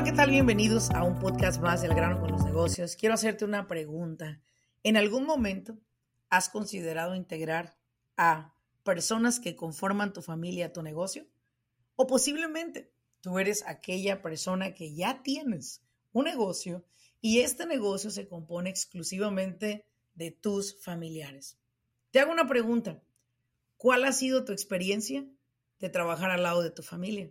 Hola, ¿qué tal? Bienvenidos a un podcast más del grano con los negocios. Quiero hacerte una pregunta. ¿En algún momento has considerado integrar a personas que conforman tu familia a tu negocio? O posiblemente tú eres aquella persona que ya tienes un negocio y este negocio se compone exclusivamente de tus familiares. Te hago una pregunta. ¿Cuál ha sido tu experiencia de trabajar al lado de tu familia?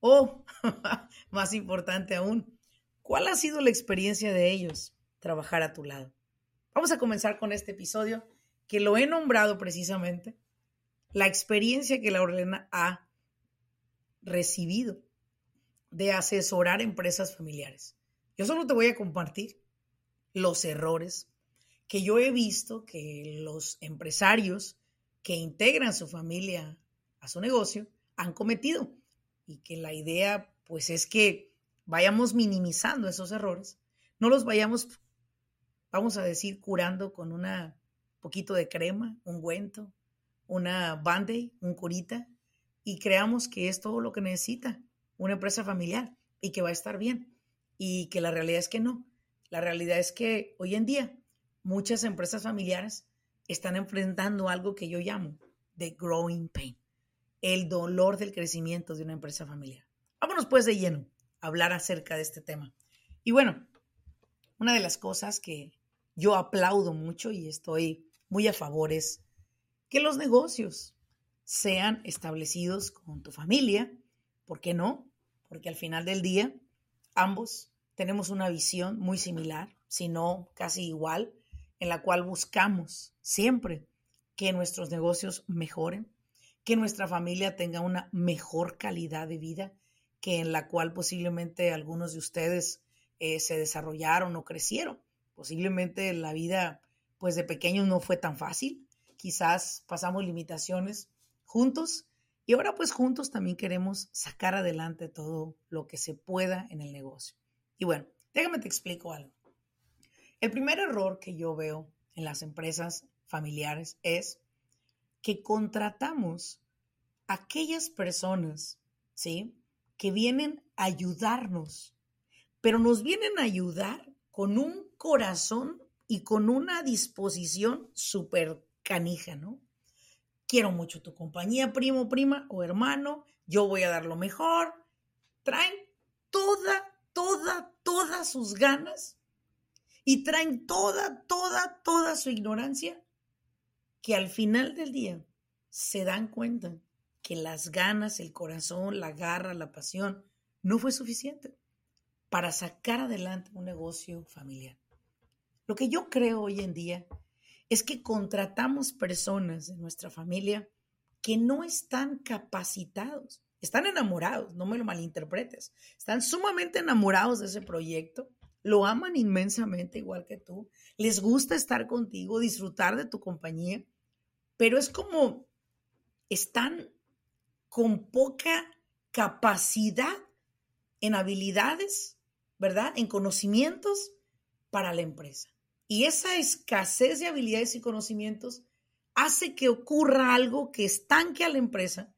O, más importante aún, ¿cuál ha sido la experiencia de ellos trabajar a tu lado? Vamos a comenzar con este episodio que lo he nombrado precisamente la experiencia que la Orlena ha recibido de asesorar empresas familiares. Yo solo te voy a compartir los errores que yo he visto que los empresarios que integran su familia a su negocio han cometido y que la idea pues es que vayamos minimizando esos errores, no los vayamos, vamos a decir, curando con un poquito de crema, un ungüento, una band un curita y creamos que es todo lo que necesita una empresa familiar y que va a estar bien y que la realidad es que no. La realidad es que hoy en día muchas empresas familiares están enfrentando algo que yo llamo the growing pain, el dolor del crecimiento de una empresa familiar. Vámonos pues de lleno a hablar acerca de este tema. Y bueno, una de las cosas que yo aplaudo mucho y estoy muy a favor es que los negocios sean establecidos con tu familia. ¿Por qué no? Porque al final del día ambos tenemos una visión muy similar, si no casi igual, en la cual buscamos siempre que nuestros negocios mejoren, que nuestra familia tenga una mejor calidad de vida, que en la cual posiblemente algunos de ustedes eh, se desarrollaron o crecieron. Posiblemente la vida, pues de pequeños no fue tan fácil. Quizás pasamos limitaciones juntos y ahora pues juntos también queremos sacar adelante todo lo que se pueda en el negocio. Y bueno, déjame te explico algo. El primer error que yo veo en las empresas familiares es que contratamos a aquellas personas, ¿sí? Que vienen a ayudarnos, pero nos vienen a ayudar con un corazón y con una disposición súper canija, ¿no? Quiero mucho tu compañía, primo, prima o hermano, yo voy a dar lo mejor. Traen toda toda, todas sus ganas y traen toda, toda, toda su ignorancia, que al final del día se dan cuenta que las ganas, el corazón, la garra, la pasión, no fue suficiente para sacar adelante un negocio familiar. Lo que yo creo hoy en día es que contratamos personas de nuestra familia que no están capacitados están enamorados, no me lo malinterpretes. Están sumamente enamorados de ese proyecto, lo aman inmensamente igual que tú, les gusta estar contigo, disfrutar de tu compañía, pero es como están con poca capacidad en habilidades, ¿verdad? En conocimientos para la empresa. Y esa escasez de habilidades y conocimientos hace que ocurra algo que estanque a la empresa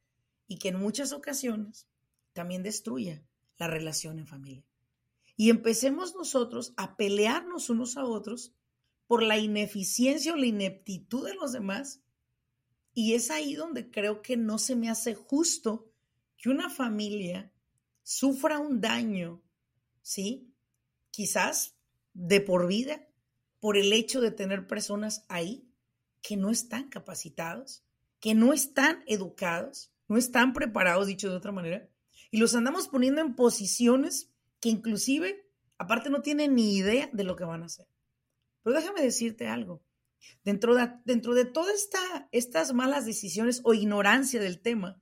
y que en muchas ocasiones también destruya la relación en familia. Y empecemos nosotros a pelearnos unos a otros por la ineficiencia o la ineptitud de los demás. Y es ahí donde creo que no se me hace justo que una familia sufra un daño, ¿sí? Quizás de por vida, por el hecho de tener personas ahí que no están capacitados, que no están educados, no están preparados, dicho de otra manera, y los andamos poniendo en posiciones que inclusive, aparte, no tienen ni idea de lo que van a hacer. Pero déjame decirte algo. Dentro de, dentro de todas esta, estas malas decisiones o ignorancia del tema,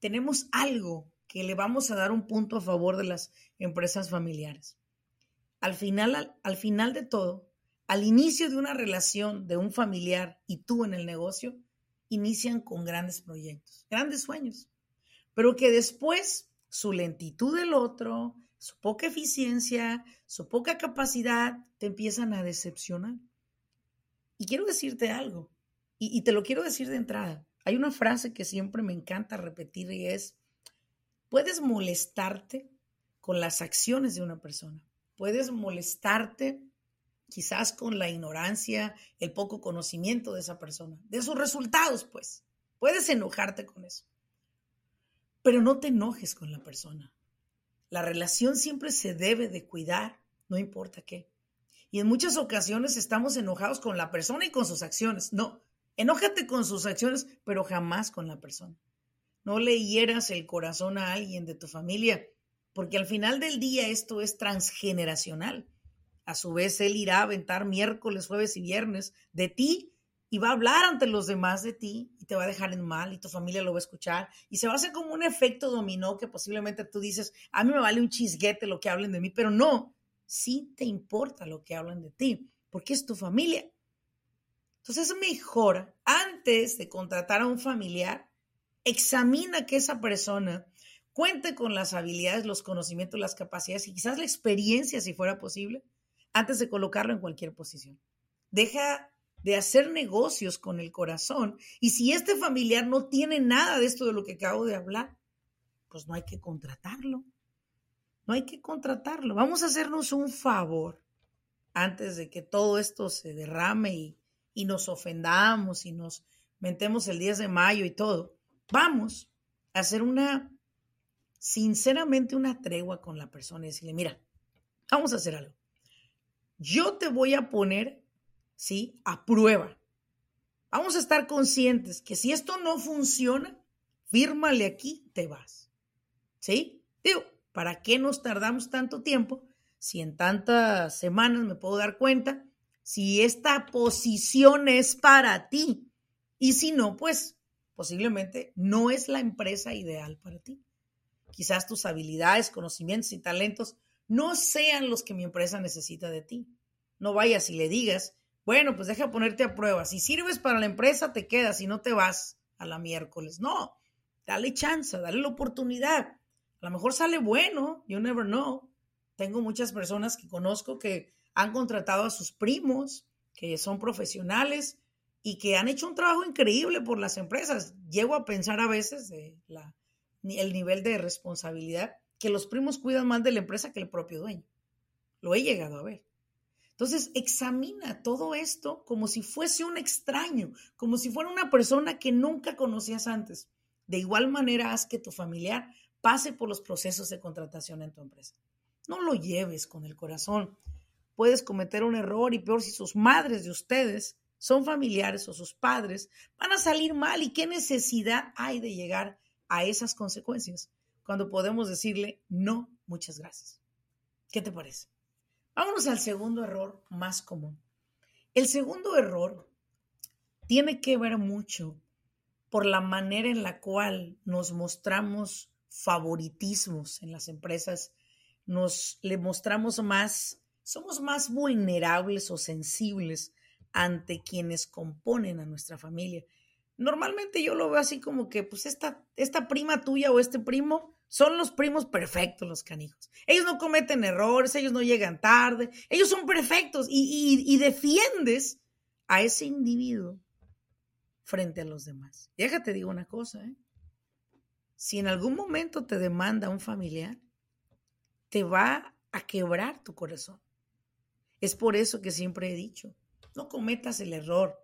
tenemos algo que le vamos a dar un punto a favor de las empresas familiares. Al final, al, al final de todo, al inicio de una relación de un familiar y tú en el negocio, inician con grandes proyectos, grandes sueños, pero que después su lentitud del otro, su poca eficiencia, su poca capacidad, te empiezan a decepcionar. Y quiero decirte algo, y, te lo quiero decir de entrada. Hay una frase que siempre me encanta repetir y es, puedes molestarte con las acciones de una persona, puedes molestarte quizás con la ignorancia, el poco conocimiento de esa persona, de sus resultados, pues. Puedes enojarte con eso. Pero no te enojes con la persona. La relación siempre se debe de cuidar, no importa qué. Y en muchas ocasiones estamos enojados con la persona y con sus acciones. No, enójate con sus acciones, pero jamás con la persona. No le hieras el corazón a alguien de tu familia, porque al final del día esto es transgeneracional. A su vez, él irá a aventar miércoles, jueves y viernes de ti y va a hablar ante los demás de ti y te va a dejar en mal y tu familia lo va a escuchar y se va a hacer como un efecto dominó que posiblemente tú dices, a mí me vale un chisguete lo que hablen de mí, pero no, sí te importa lo que hablan de ti, porque es tu familia. Entonces es mejor, antes de contratar a un familiar, examina que esa persona cuente con las habilidades, los conocimientos, las capacidades y quizás la experiencia, si fuera posible, antes de colocarlo en cualquier posición. Deja de hacer negocios con el corazón. Y si este familiar no tiene nada de esto de lo que acabo de hablar, pues no hay que contratarlo. No hay que contratarlo. Vamos a hacernos un favor antes de que todo esto se derrame y, y nos ofendamos y nos mentemos el 10 de mayo y todo. Vamos a hacer una, sinceramente, una tregua con la persona y decirle, mira, vamos a hacer algo. Yo te voy a poner ¿sí? A prueba. Vamos a estar conscientes que si esto no funciona, fírmale aquí, te vas. ¿Sí? Digo, ¿para qué nos tardamos tanto tiempo si en tantas semanas me puedo dar cuenta si esta posición es para ti? Y si no, pues posiblemente no es la empresa ideal para ti. Quizás tus habilidades, conocimientos y talentos no sean los que mi empresa necesita de ti. No vayas y le digas, bueno, pues deja ponerte a prueba. Si sirves para la empresa, te quedas y no te vas a la miércoles. No, dale chance, dale la oportunidad. A lo mejor sale bueno, you never know. Tengo muchas personas que conozco que han contratado a sus primos, que son profesionales y que han hecho un trabajo increíble por las empresas. Llego a pensar a veces de la, el nivel de responsabilidad que los primos cuidan más de la empresa que el propio dueño. Lo he llegado a ver. Entonces, examina todo esto como si fuese un extraño, como si fuera una persona que nunca conocías antes. De igual manera, haz que tu familiar pase por los procesos de contratación en tu empresa. No lo lleves con el corazón. Puedes cometer un error y peor si sus madres de ustedes son familiares o sus padres, van a salir mal. ¿Y qué necesidad hay de llegar a esas consecuencias cuando podemos decirle no, muchas gracias? ¿Qué te parece? Vámonos al segundo error más común. El segundo error tiene que ver mucho por la manera en la cual nos mostramos favoritismos en las empresas, nos le mostramos más, somos más vulnerables o sensibles ante quienes componen a nuestra familia. Normalmente yo lo veo así como que, pues esta, esta prima tuya o este primo son los primos perfectos, los canijos. Ellos no cometen errores, ellos no llegan tarde, ellos son perfectos y, defiendes a ese individuo frente a los demás. Déjate digo una cosa, ¿eh? si en algún momento te demanda un familiar, te va a quebrar tu corazón. Es por eso que siempre he dicho, no cometas el error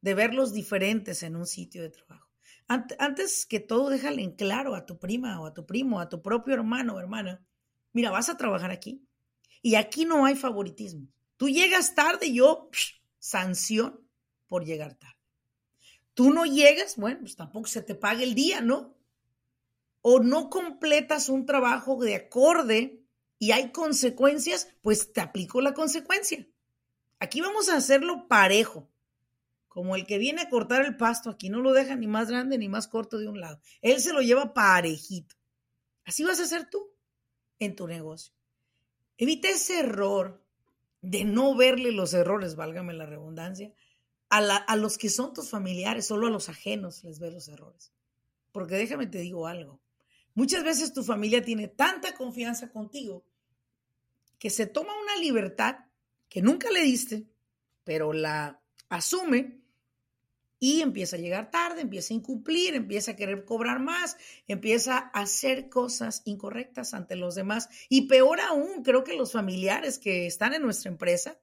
de verlos diferentes en un sitio de trabajo. Antes que todo, déjale en claro a tu prima o a tu primo, a tu propio hermano o hermana, mira, vas a trabajar aquí y aquí no hay favoritismo. Tú llegas tarde, yo sanción por llegar tarde. Tú no llegas, bueno, pues tampoco se te paga el día, ¿no? O no completas un trabajo de acorde y hay consecuencias, pues te aplico la consecuencia. Aquí vamos a hacerlo parejo, como el que viene a cortar el pasto, aquí no lo deja ni más grande ni más corto de un lado. Él se lo lleva parejito. Así vas a hacer tú en tu negocio. Evita ese error de no verle los errores, válgame la redundancia, a, los que son tus familiares, solo a los ajenos les ves los errores. Porque déjame te digo algo. Muchas veces tu familia tiene tanta confianza contigo que se toma una libertad que nunca le diste, pero la asume y empieza a llegar tarde, empieza a incumplir, empieza a querer cobrar más, empieza a hacer cosas incorrectas ante los demás. Y peor aún, creo que los familiares que están en nuestra empresa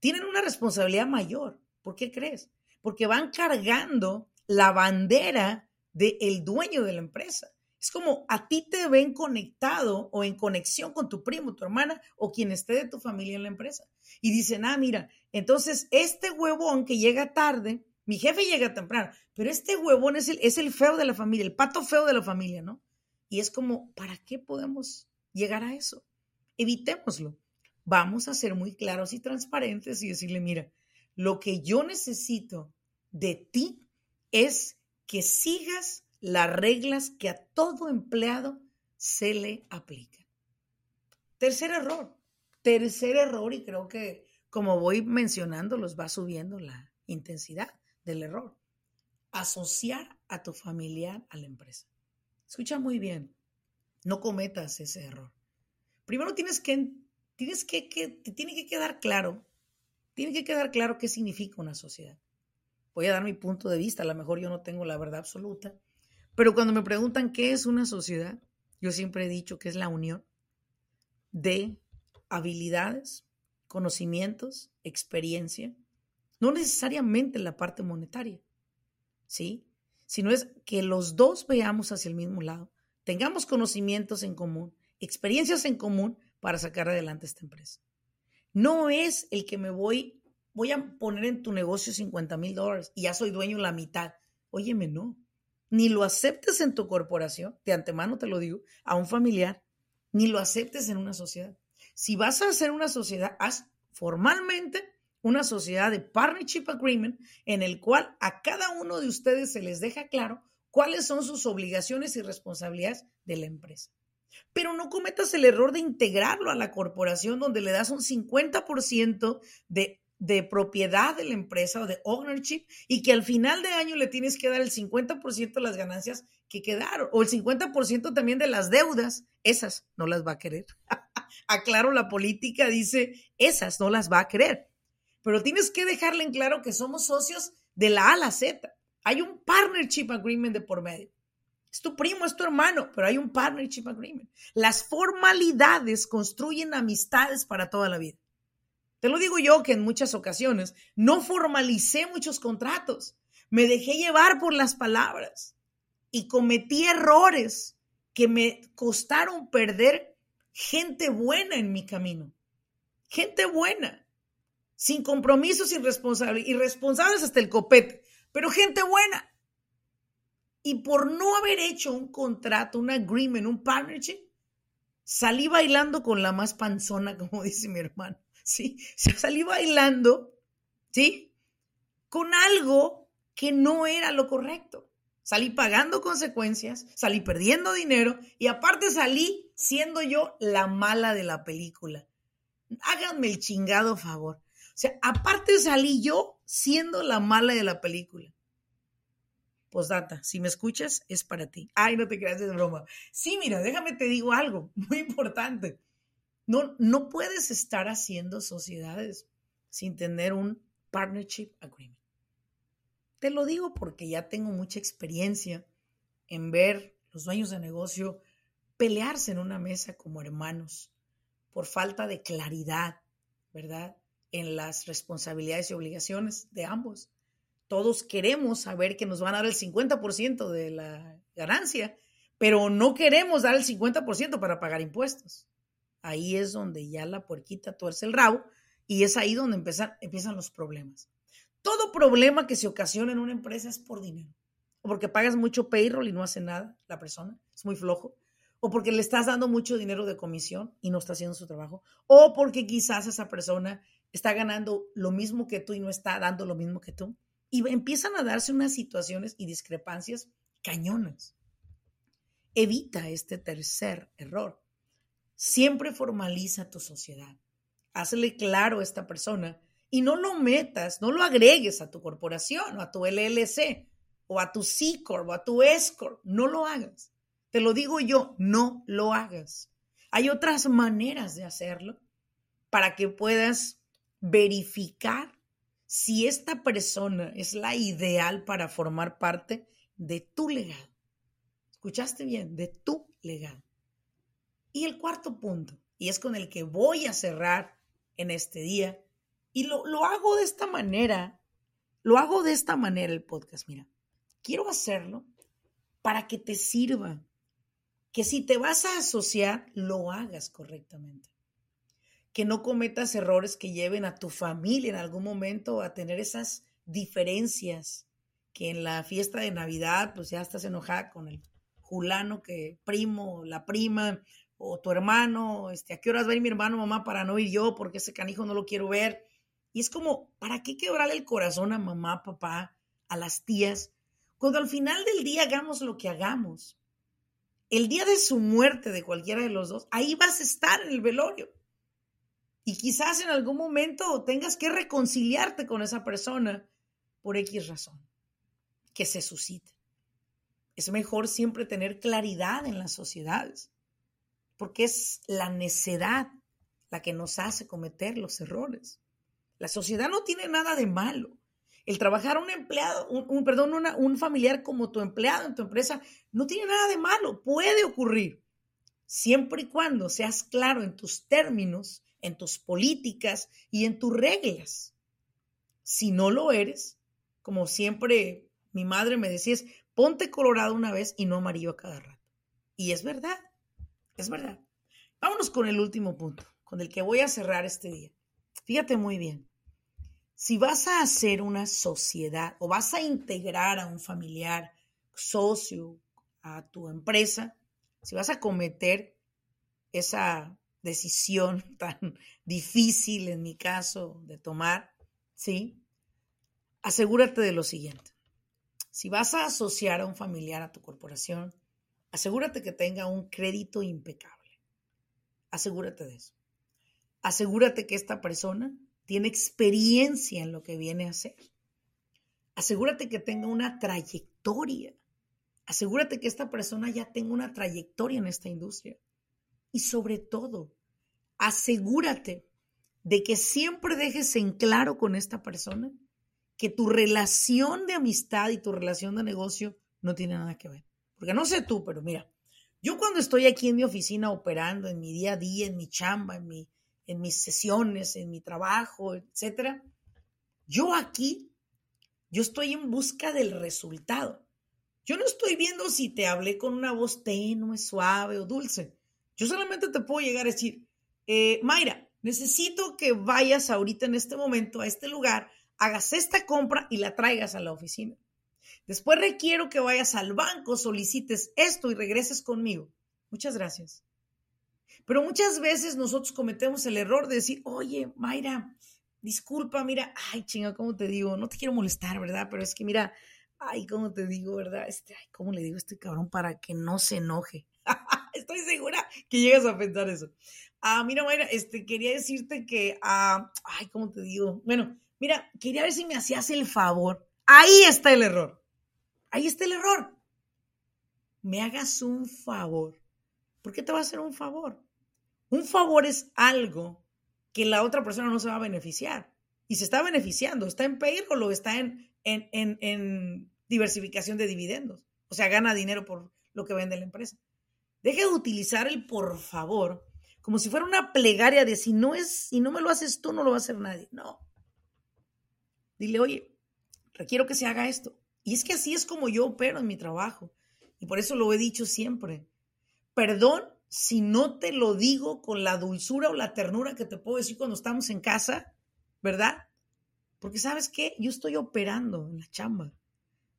tienen una responsabilidad mayor. ¿Por qué crees? Porque van cargando la bandera del dueño de la empresa. Es como a ti te ven conectado o en conexión con tu primo, tu hermana o quien esté de tu familia en la empresa. Y dicen, ah, mira, entonces este huevón que llega tarde, mi jefe llega temprano, pero este huevón es el, es el feo de la familia, el pato feo de la familia, ¿no? Y es como, ¿para qué podemos llegar a eso? Evitémoslo. Vamos a ser muy claros y transparentes y decirle, mira, lo que yo necesito de ti es que sigas las reglas que a todo empleado se le aplican. Tercer error, tercer error, y creo que como voy mencionando, los va subiendo la intensidad del error. Asociar a tu familiar a la empresa. Escucha muy bien, no cometas ese error. Primero tienes que, tienes que, que te tiene que quedar claro, tiene que quedar claro qué significa una sociedad. Voy a dar mi punto de vista, a lo mejor yo no tengo la verdad absoluta, pero cuando me preguntan qué es una sociedad, yo siempre he dicho que es la unión de habilidades, conocimientos, experiencia, no necesariamente la parte monetaria, ¿sí? Sino es que los dos veamos hacia el mismo lado, tengamos conocimientos en común, experiencias en común para sacar adelante esta empresa. No es el que me voy, voy a poner en tu negocio 50 mil dólares y ya soy dueño la mitad. Óyeme, no ni lo aceptes en tu corporación, de antemano te lo digo, a un familiar, ni lo aceptes en una sociedad. Si vas a hacer una sociedad, haz formalmente una sociedad de partnership agreement en el cual a cada uno de ustedes se les deja claro cuáles son sus obligaciones y responsabilidades de la empresa. Pero no cometas el error de integrarlo a la corporación donde le das un 50% de de propiedad de la empresa o de ownership y que al final de año le tienes que dar el 50% de las ganancias que quedaron o el 50% también de las deudas, esas no las va a querer. Aclaro, la política dice, esas no las va a querer. Pero tienes que dejarle en claro que somos socios de la A a la Z. Hay un partnership agreement de por medio. Es tu primo, es tu hermano, pero hay un partnership agreement. Las formalidades construyen amistades para toda la vida. Te lo digo yo que en muchas ocasiones no formalicé muchos contratos, me dejé llevar por las palabras y cometí errores que me costaron perder gente buena en mi camino. Gente buena, sin compromisos, irresponsables, irresponsables hasta el copete, pero gente buena. Y por no haber hecho un contrato, un agreement, un partnership, salí bailando con la más panzona, como dice mi hermano. ¿sí? Salí bailando, ¿sí? Con algo que no era lo correcto. Salí pagando consecuencias, salí perdiendo dinero y aparte salí siendo yo la mala de la película. Háganme el chingado favor. Sea, aparte salí yo siendo la mala de la película. Postdata, si me escuchas, es para ti. Ay, no te creas, de broma. Sí, mira, déjame te digo algo muy importante. No, no puedes estar haciendo sociedades sin tener un partnership agreement. Te lo digo porque ya tengo mucha experiencia en ver los dueños de negocio pelearse en una mesa como hermanos por falta de claridad, ¿verdad? En las responsabilidades y obligaciones de ambos. Todos queremos saber que nos van a dar el 50% de la ganancia, pero no queremos dar el 50% para pagar impuestos ahí es donde ya la puerquita tuerce el rabo y es ahí donde empiezan, empiezan los problemas. Todo problema que se ocasiona en una empresa es por dinero. O porque pagas mucho payroll y no hace nada la persona, es muy flojo. O porque le estás dando mucho dinero de comisión y no está haciendo su trabajo. O porque quizás esa persona está ganando lo mismo que tú y no está dando lo mismo que tú. Y empiezan a darse unas situaciones y discrepancias cañonas. Evita este tercer error. Siempre formaliza tu sociedad. Hazle claro a esta persona y no lo metas, no lo agregues a tu corporación o a tu LLC o a tu C Corp o a tu S Corp. No lo hagas. Te lo digo yo, no lo hagas. Hay otras maneras de hacerlo para que puedas verificar si esta persona es la ideal para formar parte de tu legado. ¿Escuchaste bien? De tu legado. Y el cuarto punto, y es con el que voy a cerrar en este día, y lo, lo hago de esta manera, lo hago de esta manera el podcast, mira, quiero hacerlo para que te sirva, que si te vas a asociar, lo hagas correctamente. Que no cometas errores que lleven a tu familia en algún momento a tener esas diferencias, que en la fiesta de Navidad, pues ya estás enojada con el fulano que primo, la prima, o tu hermano, este, ¿a qué horas va a ir mi hermano, mamá, para no ir yo? Porque ese canijo no lo quiero ver. Y es como, ¿para qué quebrarle el corazón a mamá, papá, a las tías? Cuando al final del día hagamos lo que hagamos, el día de su muerte de cualquiera de los dos, ahí vas a estar en el velorio. Y quizás en algún momento tengas que reconciliarte con esa persona por X razón, que se suscite. Es mejor siempre tener claridad en las sociedades, porque es la necedad la que nos hace cometer los errores. La sociedad no tiene nada de malo el trabajar un empleado, un, perdón, un familiar como tu empleado en tu empresa no tiene nada de malo, puede ocurrir, siempre y cuando seas claro en tus términos, en tus políticas y en tus reglas. Si no lo eres, como siempre mi madre me decía, es ponte colorado una vez y no amarillo a cada rato. Y es verdad, es verdad. Vámonos con el último punto, con el que voy a cerrar este día. Fíjate muy bien si vas a hacer una sociedad o vas a integrar a un familiar, socio, a tu empresa, si vas a cometer esa decisión tan difícil en mi caso de tomar, ¿sí? Asegúrate de lo siguiente. Si vas a asociar a un familiar a tu corporación, asegúrate que tenga un crédito impecable. Asegúrate de eso. Asegúrate que esta persona tiene experiencia en lo que viene a hacer. Asegúrate que tenga una trayectoria. Asegúrate que esta persona ya tenga una trayectoria en esta industria. Y sobre todo, asegúrate de que siempre dejes en claro con esta persona que tu relación de amistad y tu relación de negocio no tiene nada que ver. Porque no sé tú, pero mira, yo cuando estoy aquí en mi oficina operando, en mi día a día, en mi chamba, en mi en mis sesiones, en mi trabajo, etcétera. Yo aquí, yo estoy en busca del resultado. Yo no estoy viendo si te hablé con una voz tenue, suave o dulce. Yo solamente te puedo llegar a decir, eh, Mayra, necesito que vayas ahorita en este momento a este lugar, hagas esta compra y la traigas a la oficina. Después requiero que vayas al banco, solicites esto y regreses conmigo. Muchas gracias. Pero muchas veces nosotros cometemos el error de decir, oye, Mayra, disculpa, mira, ay, chinga, ¿cómo te digo? No te quiero molestar, ¿verdad? Pero es que mira, ay, ¿cómo te digo, verdad? Este, ay, ¿cómo le digo a este cabrón para que no se enoje? Estoy segura que llegas a pensar eso. Ah, mira, Mayra, este, quería decirte que, ah, ay, ¿cómo te digo? Bueno, mira, quería ver si me hacías el favor. Ahí está el error. Ahí está el error. Me hagas un favor. ¿Por qué te va a hacer un favor? Un favor es algo que la otra persona no se va a beneficiar. Y se está beneficiando, está en payroll o está en, en, en, en diversificación de dividendos. O sea, gana dinero por lo que vende la empresa. Deje de utilizar el por favor como si fuera una plegaria de si no es, si no me lo haces tú, no lo va a hacer nadie. No. Dile, oye, requiero que se haga esto. Y es que así es como yo opero en mi trabajo. Y por eso lo he dicho siempre. Perdón si no te lo digo con la dulzura o la ternura que te puedo decir cuando estamos en casa, ¿verdad? Porque sabes qué, yo estoy operando en la chamba.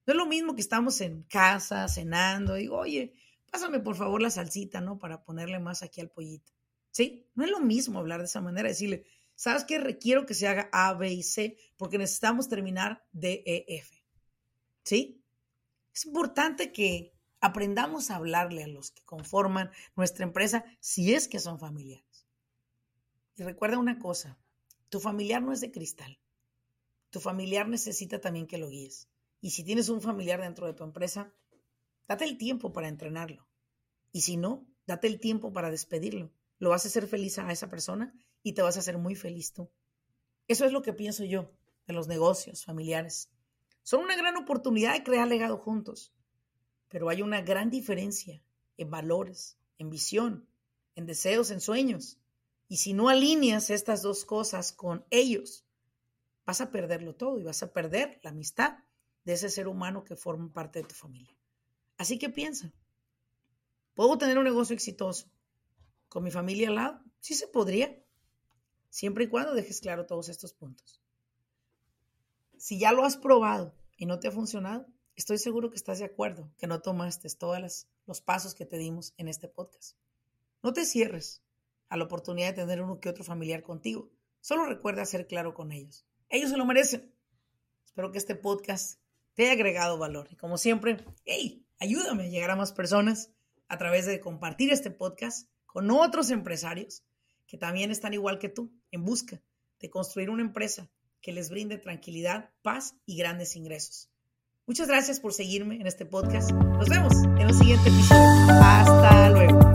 No es lo mismo que estamos en casa, cenando, digo, oye, pásame por favor la salsita, ¿no? Para ponerle más aquí al pollito. ¿Sí? No es lo mismo hablar de esa manera, decirle, ¿Sabes qué? Requiero que se haga A, B y C porque necesitamos terminar D, E, F. ¿Sí? Es importante que aprendamos a hablarle a los que conforman nuestra empresa si es que son familiares. Y recuerda una cosa, tu familiar no es de cristal. Tu familiar necesita también que lo guíes. Y si tienes un familiar dentro de tu empresa, date el tiempo para entrenarlo. Y si no, date el tiempo para despedirlo. Lo vas a hacer feliz a esa persona y te vas a hacer muy feliz tú. Eso es lo que pienso yo de los negocios familiares. Son una gran oportunidad de crear legado juntos, pero hay una gran diferencia en valores, en visión, en deseos, en sueños. Y si no alineas estas dos cosas con ellos, vas a perderlo todo y vas a perder la amistad de ese ser humano que forma parte de tu familia. Así que piensa, ¿puedo tener un negocio exitoso con mi familia al lado? Sí se podría, siempre y cuando dejes claro todos estos puntos. Si ya lo has probado y no te ha funcionado, estoy seguro que estás de acuerdo que no tomaste todos los pasos que te dimos en este podcast. No te cierres a la oportunidad de tener uno que otro familiar contigo. Solo recuerda ser claro con ellos. Ellos se lo merecen. Espero que este podcast te haya agregado valor. Y como siempre, hey, ayúdame a llegar a más personas a través de compartir este podcast con otros empresarios que también están igual que tú, en busca de construir una empresa que les brinde tranquilidad, paz y grandes ingresos. Muchas gracias por seguirme en este podcast. Nos vemos en un siguiente episodio. Hasta luego.